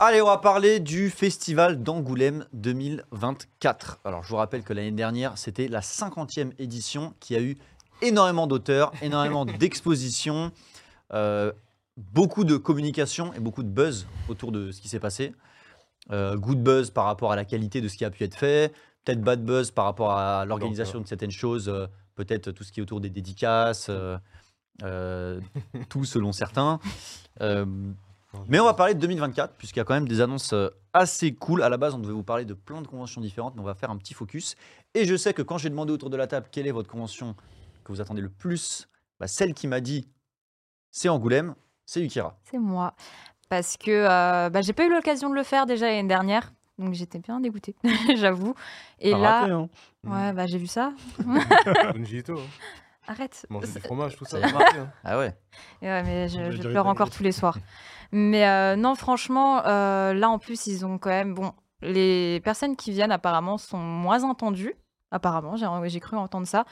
Allez, on va parler du festival d'Angoulême 2024. Alors, je vous rappelle que l'année dernière, c'était la 50e édition qui a eu énormément d'auteurs, énormément d'expositions, euh, beaucoup de communication et beaucoup de buzz autour de ce qui s'est passé. Euh, good buzz par rapport à la qualité de ce qui a pu être fait, peut-être bad buzz par rapport à l'organisation de certaines choses, euh, peut-être tout ce qui est autour des dédicaces, tout selon certains. Mais on va parler de 2024, puisqu'il y a quand même des annonces euh, assez cool. À la base, on devait vous parler de plein de conventions différentes, mais on va faire un petit focus. Et je sais que quand j'ai demandé autour de la table quelle est votre convention que vous attendez le plus, bah, celle qui m'a dit c'est Angoulême, c'est Yukira. C'est moi. Parce que euh, bah, j'ai pas eu l'occasion de le faire déjà l'année dernière. Donc j'étais bien dégoûtée, j'avoue. Et T'as là, raté, hein. ouais, bah, j'ai vu ça. Bungie Ito, hein. Arrête. Manger du fromage, tout ça. Hein. Ah ouais Ouais, mais je, Je je dirais pleure encore tous les soirs. Mais euh, non, franchement, euh, là en plus, ils ont quand même. Bon, les personnes qui viennent apparemment sont moins entendues. Apparemment, j'ai j'ai cru entendre ça.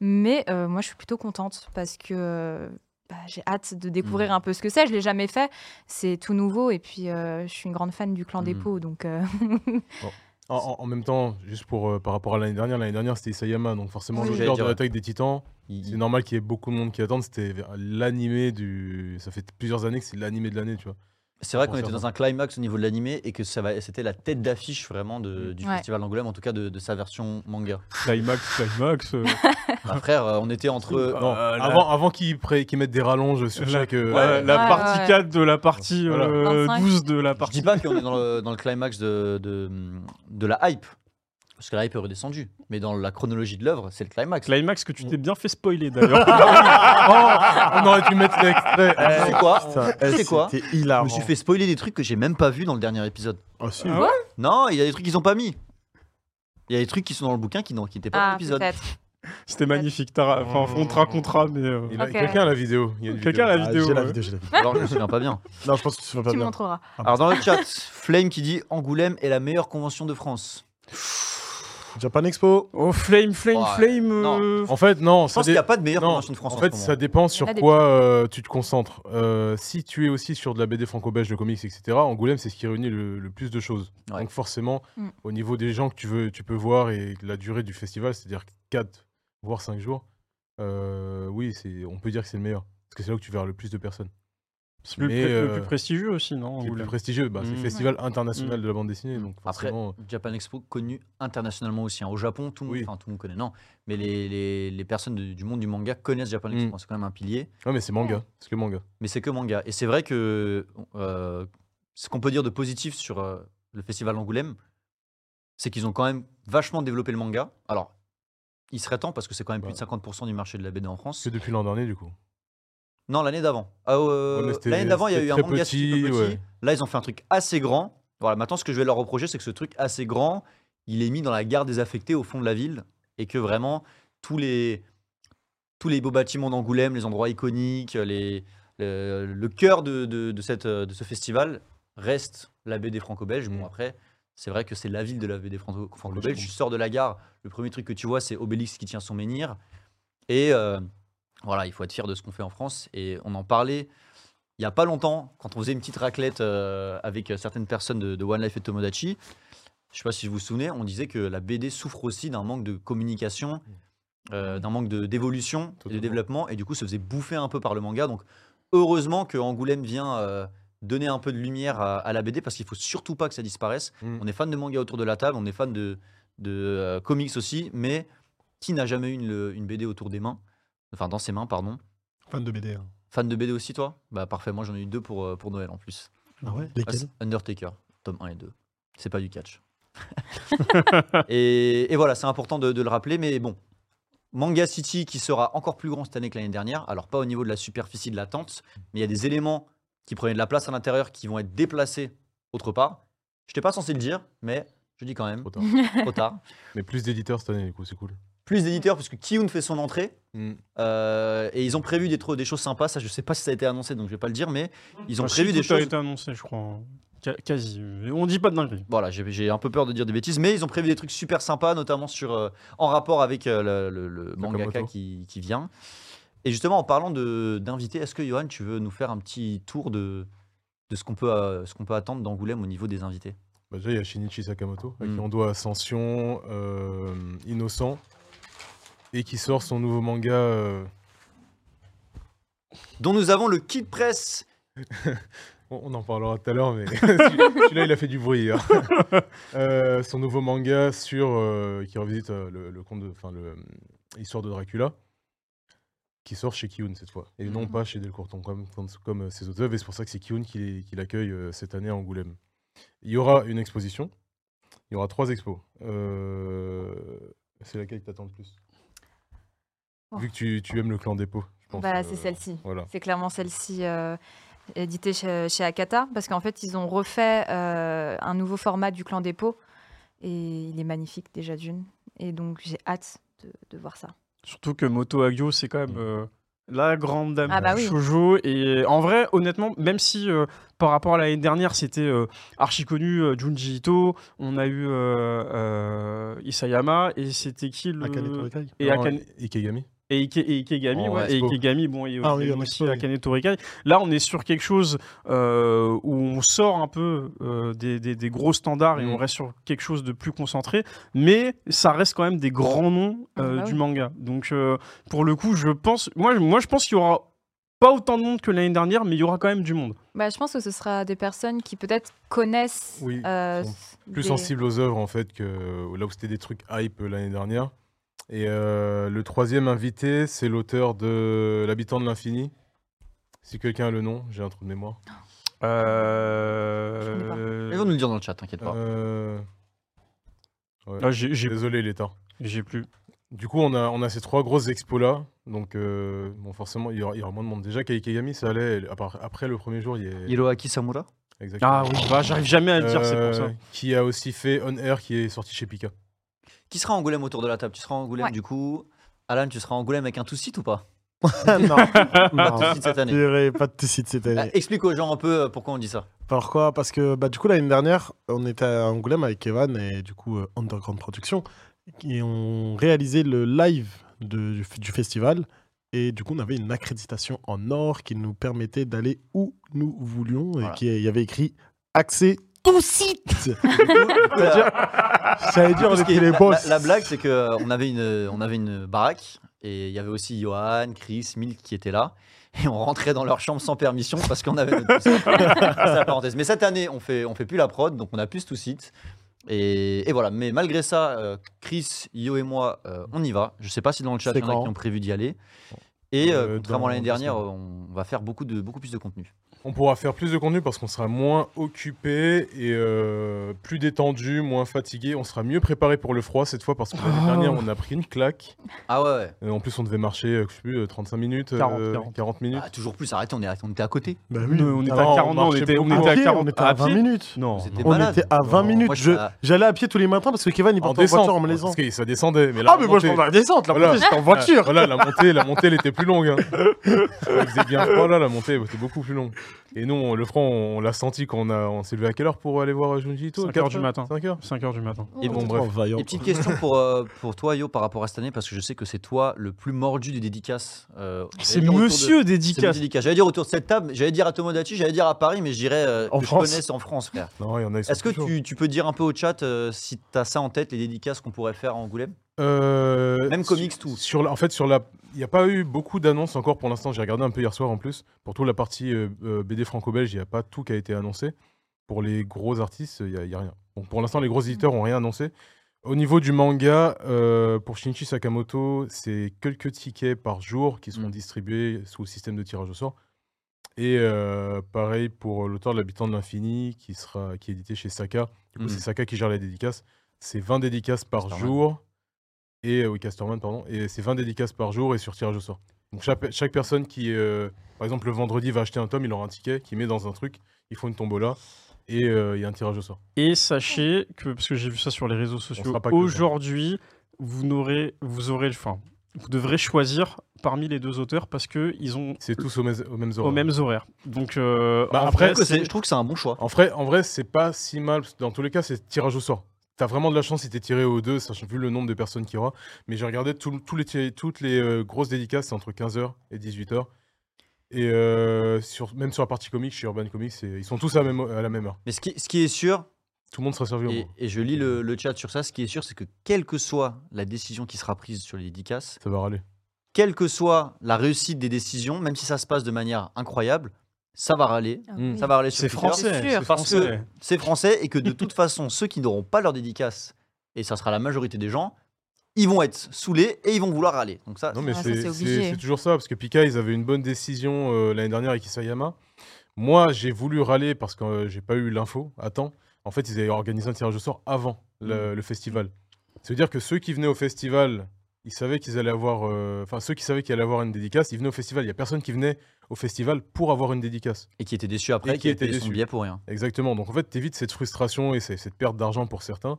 Mais euh, moi, je suis plutôt contente parce que bah, j'ai hâte de découvrir Mhm. un peu ce que c'est. Je l'ai jamais fait. C'est tout nouveau. Et puis, je suis une grande fan du clan des Mhm. pots. Donc, euh, En, même temps, juste pour euh, par rapport à l'année dernière, l'année dernière c'était Isayama, donc forcément Oui. l'auteur J'allais de l'attaque des titans, Il- c'est normal qu'il y ait beaucoup de monde qui attende. C'était l'animé du. Ça fait plusieurs années que c'est l'animé de l'année, tu vois. C'est vrai qu'on était dans un climax au niveau de l'animé et que ça va- c'était la tête d'affiche vraiment de- du Ouais. festival d'Angoulême, en tout cas de, de sa version manga. Climax, climax. euh, Bah, frère, euh, on était entre. Non, Euh, la- avant, avant qu'ils mettent des rallonges sur la, chaque. euh, la- la Ouais, partie ouais. 4 de la partie Voilà. euh, 25. 12 de la Je partie. dis pas qu'on est dans le, dans le climax de, de, de la hype, parce que la hype est redescendue. Mais dans la chronologie de l'œuvre, c'est le climax. Climax que tu t'es bien fait spoiler d'ailleurs. Oh, on aurait dû mettre l'extrait. Tu sais quoi Tu sais quoi C'était Je hilarant. me suis fait spoiler des trucs que j'ai même pas vu dans le dernier épisode. Ah, si. Ah ouais Non, il y a des trucs qu'ils ont pas mis. Il y a des trucs qui sont dans le bouquin qui n'étaient pas dans ah, l'épisode. C'était magnifique. Enfin, on te racontera, mais. euh, Il. Quelqu'un a la vidéo. il a Quelqu'un a vidéo. la Ah, vidéo. J'ai la ouais. vidéo, j'ai la vidéo. Alors je me souviens pas bien. Non, je pense que tu vas pas Tu me bien. montreras. Alors dans le chat, Flame qui dit Angoulême est la meilleure convention de France. Japan Expo. Oh, Flame, Flame, Ouais, Flame. non. euh, En fait, non. Je ça pense qu'il n'y a pas de meilleure convention de France en en, fait, ça dépend sur quoi euh, tu te concentres. Euh, si tu es aussi sur de la BD franco-belge, de comics, etc., Angoulême, c'est ce qui réunit le, le plus de choses. Ouais. Donc forcément, Mm. au niveau des gens que tu, veux, tu peux voir et la durée du festival, c'est-à-dire 4 voire 5 jours, euh, oui, c'est- on peut dire que c'est le meilleur. Parce que c'est là où tu verras le plus de personnes. C'est le, le euh, plus prestigieux aussi, non C'est le plus Angoulême prestigieux, bah, c'est le Mm. festival international Mm. de la bande dessinée. Donc Après, forcément, Japan Expo connu internationalement aussi. hein. Au Japon, tout le monde, Oui. enfin tout le monde connaît, non, mais les, les- les personnes de- du monde du manga connaissent Japan Expo. Mm. C'est quand même un pilier, ouais, mais c'est manga. C'est que manga. mais c'est que manga. Et c'est vrai que euh, ce qu'on peut dire de positif sur euh, le festival d'Angoulême, c'est qu'ils ont quand même vachement développé le manga. Alors, il serait temps parce que c'est quand même plus de Ouais. 50% du marché de la BD en France. Que depuis l'an dernier, du coup. Non, l'année d'avant. Ah, euh, Ouais, l'année d'avant, il y a eu un manga petit, petit, petit. ouais. Là, ils ont fait un truc assez grand. Voilà, maintenant, ce que je vais leur reprocher, c'est que ce truc assez grand, il est mis dans la gare désaffectée au fond de la ville et que vraiment, tous les, tous les beaux bâtiments d'Angoulême, les endroits iconiques, les, le, le cœur de, de, de cette, de ce festival reste la BD franco-belge. Bon, Mm. après, c'est vrai que c'est la ville de la BD franco- franco-belge. je Tu sors de la gare, le premier truc que tu vois, c'est Obélix qui tient son menhir. Et euh, voilà, il faut être fier de ce qu'on fait en France. Et on en parlait il n'y a pas longtemps, quand on faisait une petite raclette euh, avec certaines personnes de, de One Life et Tomodachi. Je sais pas si vous vous souvenez, on disait que la BD souffre aussi d'un manque de communication, euh, d'un manque d'évolution et de développement, et du coup se faisait bouffer un peu par le manga. Donc heureusement que Angoulême vient euh, donner un peu de lumière à, à la BD, parce qu'il faut surtout pas que ça disparaisse. Mm. On est fan de manga autour de la table, on est fan de, de euh, comics aussi, mais qui n'a jamais eu une, une BD autour des mains? Enfin, dans ses mains, pardon. Fan de BD. hein. Fan de BD aussi, toi? Bah parfait, moi j'en ai eu deux pour, euh, pour Noël en plus. Ah ouais? Ah, Lesquels c'est Undertaker, tome 1 et 2. C'est pas du catch. et, et voilà, c'est important de, de le rappeler, mais bon. Manga City qui sera encore plus grand cette année que l'année dernière. Alors pas au niveau de la superficie de la tente, mais il y a des éléments qui prenaient de la place à l'intérieur qui vont être déplacés autre part. Je n'étais pas censé le dire, mais je dis quand même, Trop tard. trop tard. Mais plus d'éditeurs cette année, du coup, c'est cool. Plus d'éditeurs, puisque Kiyun fait son entrée. Mm. euh, et ils ont prévu des, des choses sympas. Ça, je sais pas si ça a été annoncé, donc je vais pas le dire, mais ils ont enfin, prévu si, des tout a choses. été annoncé, je crois. hein. Qua- Quasi. On dit pas de dinguerie. Voilà, j'ai un peu peur de dire des bêtises, mais ils ont prévu des trucs super sympas, notamment sur, euh, en rapport avec euh, le, le- le mangaka qui, qui vient. Et justement, en parlant d'invités, est-ce que Johan, tu veux nous faire un petit tour de, de ce qu'on peut, euh, ce qu'on peut attendre d'Angoulême au niveau des invités? Bah, déjà, il y a Shinichi Sakamoto, à qui Mm. on doit Ascension, euh, Innocent, et qui sort son nouveau manga. euh, Dont nous avons le kit presse. On on en parlera tout à l'heure, mais celui-là, il a fait du bruit. hier. Euh, son nouveau manga sur euh, qui revisite euh, le, le conte de, enfin le histoire de Dracula, qui sort chez Kiun cette fois, et non pas chez Delcourton comme, comme, comme, euh, ses autres œuvres. Et c'est pour ça que c'est Kiun qui, les- qui l'accueille euh, cette année à Angoulême. Il y aura une exposition. Il y aura trois expos. Euh, c'est laquelle qui t'attend le plus? Vu que tu, tu aimes le clan dépôt, je pense. Bah, euh, c'est celle-ci. Voilà. C'est clairement celle-ci euh, éditée chez, chez Akata, parce qu'en fait, ils ont refait euh, un nouveau format du clan dépôt, et il est magnifique déjà d'une. Et donc, j'ai hâte de, de voir ça. Surtout que Moto Hagio, c'est quand même euh, la grande dame Ah bah oui. shoujo. Et en vrai, honnêtement, même si euh, par rapport à l'année dernière, c'était euh, archi connu, euh, Junji Ito, on a eu euh, euh, Isayama, et c'était qui le... Akane Torikai. Et, Non, Akane- Ikegami. Et, Ike- et Ikegami, ouais, et. Ikegami, bon, et Ah il y a oui, aussi. Akane Torikai. Là, on est sur quelque chose euh, où on sort un peu euh, des, des- des gros standards et Mm. on reste sur quelque chose de plus concentré, mais ça reste quand même des grands noms euh, Ah bah du oui. manga. Donc, euh, pour le coup, je pense, moi, moi, je pense qu'il y aura pas autant de monde que l'année dernière, mais il y aura quand même du monde. Bah, je pense que ce sera des personnes qui peut-être connaissent. Oui, euh, sont plus des- sensible aux œuvres en fait que là où c'était des trucs hype euh, l'année dernière. Et euh, le troisième invité, c'est l'auteur de L'habitant de l'infini. Si quelqu'un a le nom, j'ai un trou de mémoire. Euh... Ils vont nous le dire dans le chat, t'inquiète pas. Euh, ouais. ah, j'ai j'ai- Désolé l'état. j'ai plus. Du coup, on a, on a ces trois grosses expos là. Donc, euh, bon, forcément, il y, aura, il y aura moins de monde. Déjà, Kaikegami, ça allait. Après le premier jour, il y a. Hiroaki Samura? Exactement. Ah oui, bah, j'arrive jamais à le dire, c'est pour ça. Euh, Qui a aussi fait On Air qui est sorti chez Pika. Qui sera à Angoulême autour de la table? Tu seras à Angoulême Ouais. du coup? Alan, tu seras à Angoulême avec un tout site ou pas? Non, Pas de cette année. pas de site cette Bah, année. explique aux gens un peu euh, pourquoi on dit ça. Pourquoi? Parce que bah, du coup, l'année dernière, on était à Angoulême avec Evan et du coup, euh, Underground Production. Et on réalisait le live de- du, du festival. Et du coup, on avait une accréditation en or qui nous permettait d'aller où nous voulions. Voilà. Et qui il y avait écrit accès tout site. Ça veut dire Ce est- les la- boss. La, la blague, c'est qu'on avait une, on avait une baraque et il y avait aussi Johan, Chris, Milk qui étaient là. Et on rentrait dans leur chambre sans permission parce qu'on avait notre C'est la parenthèse. Mais cette année, on fait, on fait plus la prod, donc on a plus tout site. Et, et voilà. Mais malgré ça, euh, Chris, Yo et moi, euh, on y va. Je sais pas si dans le chat, il y en a qui ont prévu d'y aller. Et euh, Euh, contrairement à l'année dernière, on va faire beaucoup, de, beaucoup plus de contenu. On pourra faire plus de contenu parce qu'on sera moins occupé et euh, plus détendu, moins fatigué. On sera mieux préparé pour le froid cette fois parce que l'année Oh. dernière, on a pris une claque. Ah ouais, ouais. Et en plus, on devait marcher, euh, je sais plus, euh, 35 minutes, euh, 40, 40 minutes. Ah, toujours plus, arrêtez, on, est, on était à côté. Bah Nous, on était à 40 non, on était, on beaucoup. était à pied, 40 on était à 20 pied minutes. Non, On malade. était à 20 Non, minutes. J'allais à pied tous les matins parce que Kevin il En portait en voiture en me laissant. parce que ça descendait. Mais la Ah, mais moi je la descente. La Voilà. montée, j'étais en voiture. Voilà, la montée, la montée, elle était plus longue. hein. Il faisait bien froid là, la montée était beaucoup plus longue. Et nous, on- le franc, on, l'a senti quand on, a, on s'est levé à quelle heure pour aller voir Junji Ito 5 heures du matin. 5 heures 5 heures du matin. Et Oh, bon, bref. vaillant. Et petite question pour, euh, pour toi, Yo, par rapport à cette année, parce que je sais que c'est toi le plus mordu du dédicace. euh, C'est j'allais dire autour de- monsieur dédicace. dédicace. J'allais dire autour de cette table, j'allais dire à Tomodachi, j'allais dire à Paris, mais je dirais euh, En que France. je connaisse en France, frère. Non, il y en a. ils sont Est-ce que tu, tu peux dire un peu au chat euh, si tu as ça en tête, les dédicaces qu'on pourrait faire à Angoulême? Euh, Même comics, tout. Sur la- en fait, sur la, il n'y a pas eu beaucoup d'annonces encore pour l'instant. J'ai regardé un peu hier soir en plus. Pour toute la partie euh, euh, BD franco-belge, il n'y a pas tout qui a été annoncé. Pour les gros artistes, il n'y a, rien. Donc pour l'instant, les gros éditeurs n'ont rien annoncé. Au niveau du manga, euh, pour Shinichi Sakamoto, c'est quelques tickets par jour qui seront Mm. distribués sous le système de tirage au sort. Et euh, pareil pour l'auteur de l'habitant de l'infini, qui, sera, qui est édité chez Saka. Du coup, Mm. c'est Saka qui gère les dédicaces. C'est 20 dédicaces par jour. Et euh, oui, Casterman, pardon. Et c'est 20 dédicaces par jour et sur tirage au sort. Donc chaque, chaque personne qui, euh, par exemple, le vendredi va acheter un tome, il aura un ticket qui met dans un truc, ils font une tombola et euh, il y a un tirage au sort. Et sachez que, parce que j'ai vu ça sur les réseaux sociaux, aujourd'hui, vous n'aurez, vous aurez, enfin, vous devrez choisir parmi les deux auteurs parce que ils ont C'est tous aux, mêmes- aux mêmes horaires. aux mêmes horaires. Donc euh, Bah, en après, vrai, Je trouve que c'est un bon choix. En vrai, en vrai c'est pas si mal. Dans tous les cas, c'est tirage au sort. T'as vraiment de la chance si t'es tiré aux deux, sachant vu le nombre de personnes qu'il y aura. Mais j'ai regardé tout- tous les, toutes les euh, grosses dédicaces, c'est entre 15h et 18h. Et euh, sur, même sur la partie comics, chez Urban Comics, c'est- ils sont tous à la même, à la même heure. Mais ce qui, ce qui est sûr, Tout le monde sera servi au et, moins. et je lis le, le chat sur ça, ce qui est sûr, c'est que quelle que soit la décision qui sera prise sur les dédicaces, Ça va râler. quelle que soit la réussite des décisions, même si ça se passe de manière incroyable, ça va râler. Ah Mm. oui. Ça va râler sur C'est Twitter. français. C'est sûr. c'est Parce que français. c'est français et que de toute façon, ceux qui n'auront pas leur dédicace, et ça sera la majorité des gens, ils vont être saoulés et ils vont vouloir râler. Donc ça, Non, mais Ah, ça, c'est c'est c'est- c'est toujours ça, parce que Pika, ils avaient une bonne décision euh, l'année dernière avec Isayama. Moi, j'ai voulu râler parce que euh, j'ai pas eu l'info à temps. En fait, ils avaient organisé un tirage au sort avant le, le festival. Ça veut dire que ceux qui venaient au festival, ils savaient qu'ils allaient avoir. euh, Enfin, ceux qui savaient qu'ils allaient avoir une dédicace, ils venaient au festival. Il y a personne qui venait au festival pour avoir une dédicace. et qui était déçu après, Et qui, qui a était payé son déçu. billet pour rien. Exactement. Donc en fait, t'évites cette frustration et cette perte d'argent pour certains.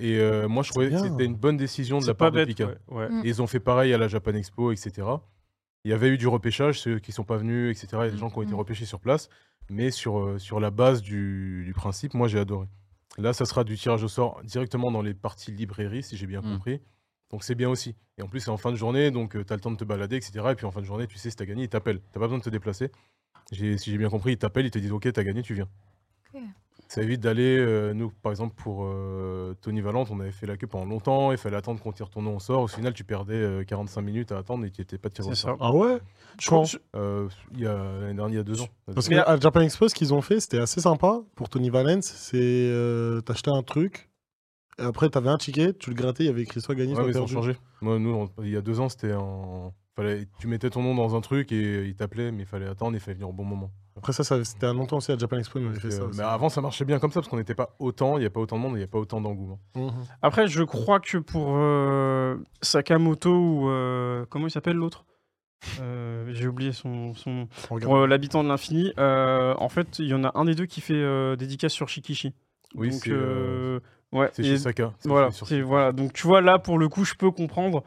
Et euh, moi, je trouvais que c'était une bonne décision de la part de. Pika. ouais, ouais. Mm. Et ils ont fait pareil à la Japan Expo, etc. Il y avait eu du repêchage, ceux qui sont pas venus, etc. Il y a des gens qui ont été Mhm. repêchés sur place. Mais sur, euh, sur la base du, du principe, moi j'ai adoré. Là, ça sera du tirage au sort directement dans les parties librairies, si j'ai bien Mhm. compris. Donc c'est bien aussi. Et en plus, c'est en fin de journée, donc tu as le temps de te balader, etc. Et puis en fin de journée, tu sais si tu as gagné, ils t'appellent. Tu pas besoin de te déplacer. Si j'ai bien compris, ils t'appellent, ils te disent Ok, tu as gagné, tu viens. Ça évite d'aller, euh, nous par exemple pour euh, Tony Valente, on avait fait la queue pendant longtemps, il fallait attendre qu'on tire ton nom au sort. Au final, tu perdais euh, 45 minutes à attendre et tu n'étais pas tiré au C'est sort. ça. Ah ouais? Je crois- Euh, il y a l'année dernière, il y a deux ans. Parce Mais que là- à Japan Expo, ce qu'ils ont fait, c'était assez sympa pour Tony Valence. C'est euh, t'achetais un truc, et après t'avais un ticket, tu le grattais, il y avait écrit soit gagné, Ouais, soit mais ils ont perdu. changé. Moi, nous, on- il y a deux ans, c'était en. Fallait... Tu mettais ton nom dans un truc et il t'appelait, mais il fallait attendre et il fallait venir au bon moment. Après ça, ça c'était un longtemps aussi à Japan Expo, ils avaient Donc, fait ça. euh, aussi. mais avant, ça marchait bien comme ça parce qu'on n'était pas autant, il n'y a pas autant de monde, il n'y a pas autant d'engouement. Mhm. Après, je crois que pour euh, Sakamoto ou euh, comment il s'appelle l'autre? Euh, J'ai oublié son, son... On regarde. pour euh, l'habitant de l'infini. euh, en fait, il y en a un des deux qui fait euh, dédicace sur Shikishi. Oui, Donc, c'est euh, ouais. c'est et- chez Saka. Voilà. Donc tu vois là pour le coup, je peux comprendre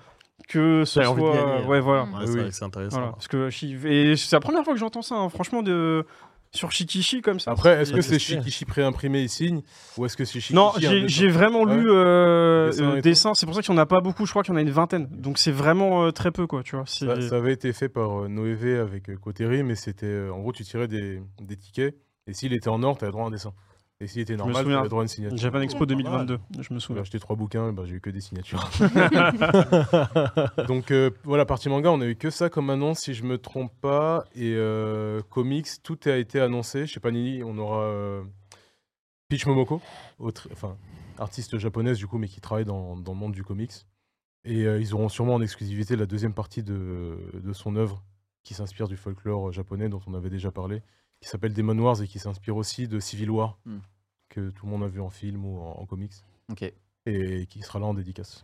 que ce T'as envie de soit gagner, hein. ouais voilà. Ouais, c'est oui. intéressant. Voilà, parce que et c'est la première fois que j'entends ça, hein, franchement, de sur Shikishi comme ça. Après, est-ce que c'est Shikishi préimprimé, il signe Ou est-ce que c'est Shikishi non, j'ai vraiment Ouais. lu euh, Dessin euh, et tout. dessin. C'est pour ça qu'il n'y en a pas beaucoup. Je crois qu'il y en a une vingtaine. Donc c'est vraiment euh, très peu, quoi. Tu vois. ça, ça avait été fait par euh, Noévé avec euh, Koteri, mais c'était. euh, en gros, tu tirais des, des tickets et s'il était en or, tu avais droit à un dessin. Et s'il était me normal, tu souviens. avais droit à une signature. Japan Expo pas 2022. Je me J'ai souviens. acheté trois bouquins, bah, j'ai eu que des signatures. Donc euh, voilà, partie manga, on a eu que ça comme annonce, si je me trompe pas. Et euh, comics, tout a été annoncé. Je sais pas, Nini, on aura euh, Peach Momoko, autre, enfin, artiste japonaise du coup, mais qui travaille dans, dans le monde du comics. Et euh, ils auront sûrement en exclusivité la deuxième partie de, de son œuvre, qui s'inspire du folklore japonais dont on avait déjà parlé, qui s'appelle Demon Wars et qui s'inspire aussi de Civil War, Hmm. que tout le monde a vu en film ou en, en comics, Ok. et qui sera là en dédicace.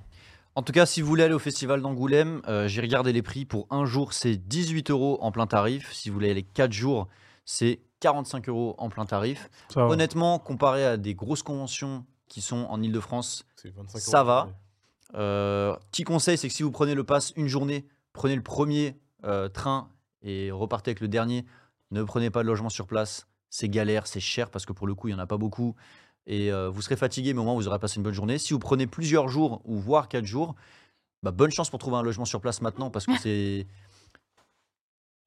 En tout cas, si vous voulez aller au festival d'Angoulême, euh, j'ai regardé les prix. Pour un jour, c'est 18 euros en plein tarif. Si vous voulez aller 4 jours, c'est 45 euros en plein tarif. Ça va. Honnêtement, comparé à des grosses conventions qui sont en Ile-de-France, C'est 25 Ça va. euh, petit conseil, c'est que si vous prenez le pass une journée, prenez le premier euh, train et repartez avec le dernier. Ne prenez pas de logement sur place. C'est galère, c'est cher parce que pour le coup, il n'y en a pas beaucoup. Et euh, vous serez fatigué, mais au moins vous aurez passé une bonne journée. Si vous prenez plusieurs jours ou voire quatre jours, bah, bonne chance pour trouver un logement sur place maintenant parce que c'est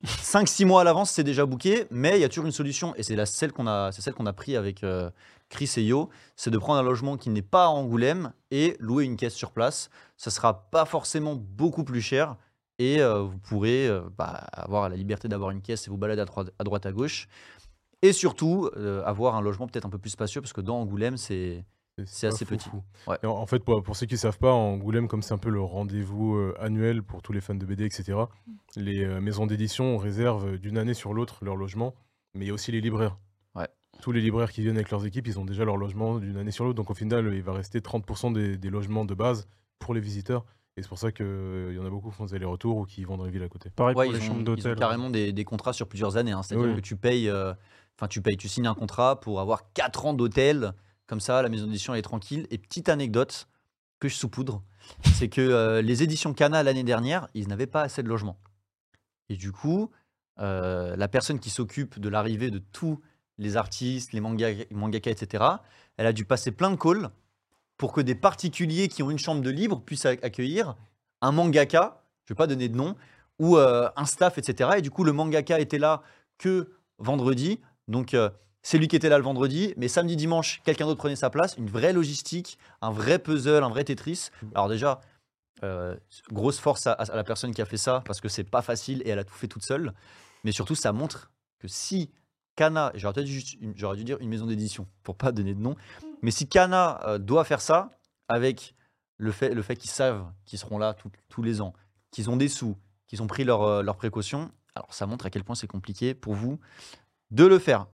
5-6 mois à l'avance, c'est déjà booké, mais il y a toujours une solution et c'est la celle qu'on a, c'est celle qu'on a pris avec euh, Chris et Yo, c'est de prendre un logement qui n'est pas à Angoulême et louer une caisse sur place. Ça sera pas forcément beaucoup plus cher et euh, vous pourrez euh, bah, avoir la liberté d'avoir une caisse et vous balader à droite à, droite, à gauche. Et surtout, euh, avoir un logement peut-être un peu plus spacieux parce que dans Angoulême, c'est assez fou, petit. fou. Ouais. Et en, en fait, pour, pour ceux qui ne savent pas, Angoulême, comme c'est un peu le rendez-vous euh, annuel pour tous les fans de BD, etc., les euh, maisons d'édition réservent d'une année sur l'autre leur logement, mais il y a aussi les libraires. Ouais. Tous les libraires qui viennent avec leurs équipes, ils ont déjà leur logement d'une année sur l'autre, donc au final, il va rester 30% des, des logements de base pour les visiteurs. Et c'est pour ça qu'il y en a beaucoup qui font des allers-retours ou qui vont dans les villes à côté. Pareil Ouais, pour les chambres ont, ils ont d'hôtel. carrément des, des contrats sur plusieurs années. hein. C'est-à-dire Oui. que tu payes, euh, enfin tu payes, tu signes un contrat pour avoir 4 ans d'hôtel. Comme ça, la maison d'édition est tranquille. Et petite anecdote que je saupoudre, c'est que euh, les éditions Cana l'année dernière, ils n'avaient pas assez de logements. Et du coup, euh, la personne qui s'occupe de l'arrivée de tous les artistes, les manga, mangaka, etc., elle a dû passer plein de calls pour que des particuliers qui ont une chambre de libre puissent ac- accueillir un mangaka, je ne vais pas donner de nom, ou euh, un staff, etc. Et du coup, le mangaka était là que vendredi. Donc, euh, c'est lui qui était là le vendredi, mais samedi, dimanche, quelqu'un d'autre prenait sa place. Une vraie logistique, un vrai puzzle, un vrai Tetris. Alors déjà, euh, grosse force à, la personne qui a fait ça, parce que c'est pas facile et elle a tout fait toute seule. Mais surtout, ça montre que si Kana, j'aurais j'aurais dû dire une maison d'édition pour pas donner de nom, mais si Kana euh, doit faire ça avec le fait, qu'ils savent qu'ils seront là tous les ans, qu'ils ont des sous, qu'ils ont pris leurs euh, leurs précautions, alors ça montre à quel point c'est compliqué pour vous de le faire.